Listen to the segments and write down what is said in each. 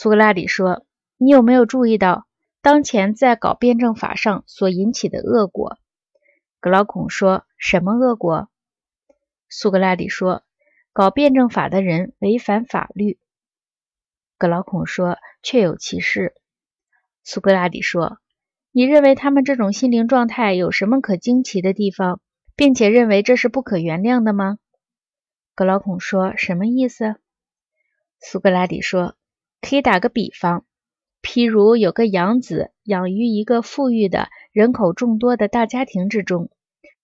苏格拉底说：“你有没有注意到当前在搞辩证法上所引起的恶果？”格劳孔说：“什么恶果？”苏格拉底说：“搞辩证法的人违反法律。”格劳孔说：“确有其事。”苏格拉底说：“你认为他们这种心灵状态有什么可惊奇的地方，并且认为这是不可原谅的吗？”格劳孔说：“什么意思？”苏格拉底说：“可以打个比方，譬如有个养子养于一个富裕的人口众多的大家庭之中，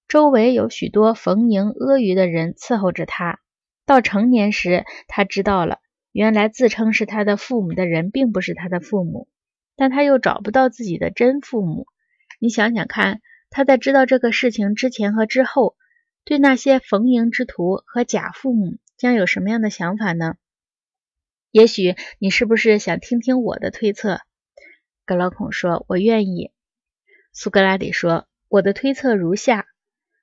周围有许多逢迎阿谀的人伺候着他。到成年时，他知道了。”原来自称是他的父母的人并不是他的父母，但他又找不到自己的真父母。你想想看，他在知道这个事情之前和之后，对那些逢迎之徒和假父母将有什么样的想法呢？也许你是不是想听听我的推测？格劳孔说：“我愿意。”苏格拉底说：“我的推测如下：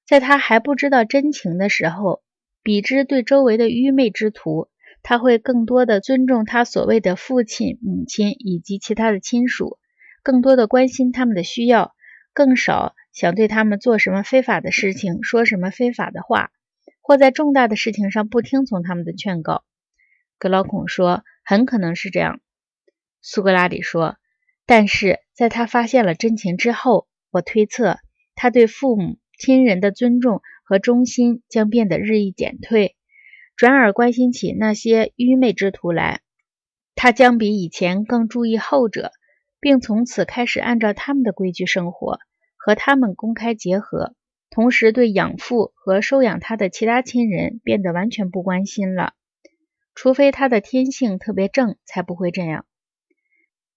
在他还不知道真情的时候，比之对周围的愚昧之徒。”他会更多的尊重他所谓的父亲、母亲以及其他的亲属，更多的关心他们的需要，更少想对他们做什么非法的事情，说什么非法的话，或在重大的事情上不听从他们的劝告。格劳孔说：“很可能是这样。”苏格拉底说：“但是在他发现了真情之后，我推测他对父母亲人的尊重和忠心将变得日益减退。”转而关心起那些愚昧之徒来，他将比以前更注意后者，并从此开始按照他们的规矩生活，和他们公开结合，同时对养父和收养他的其他亲人变得完全不关心了。除非他的天性特别正，才不会这样。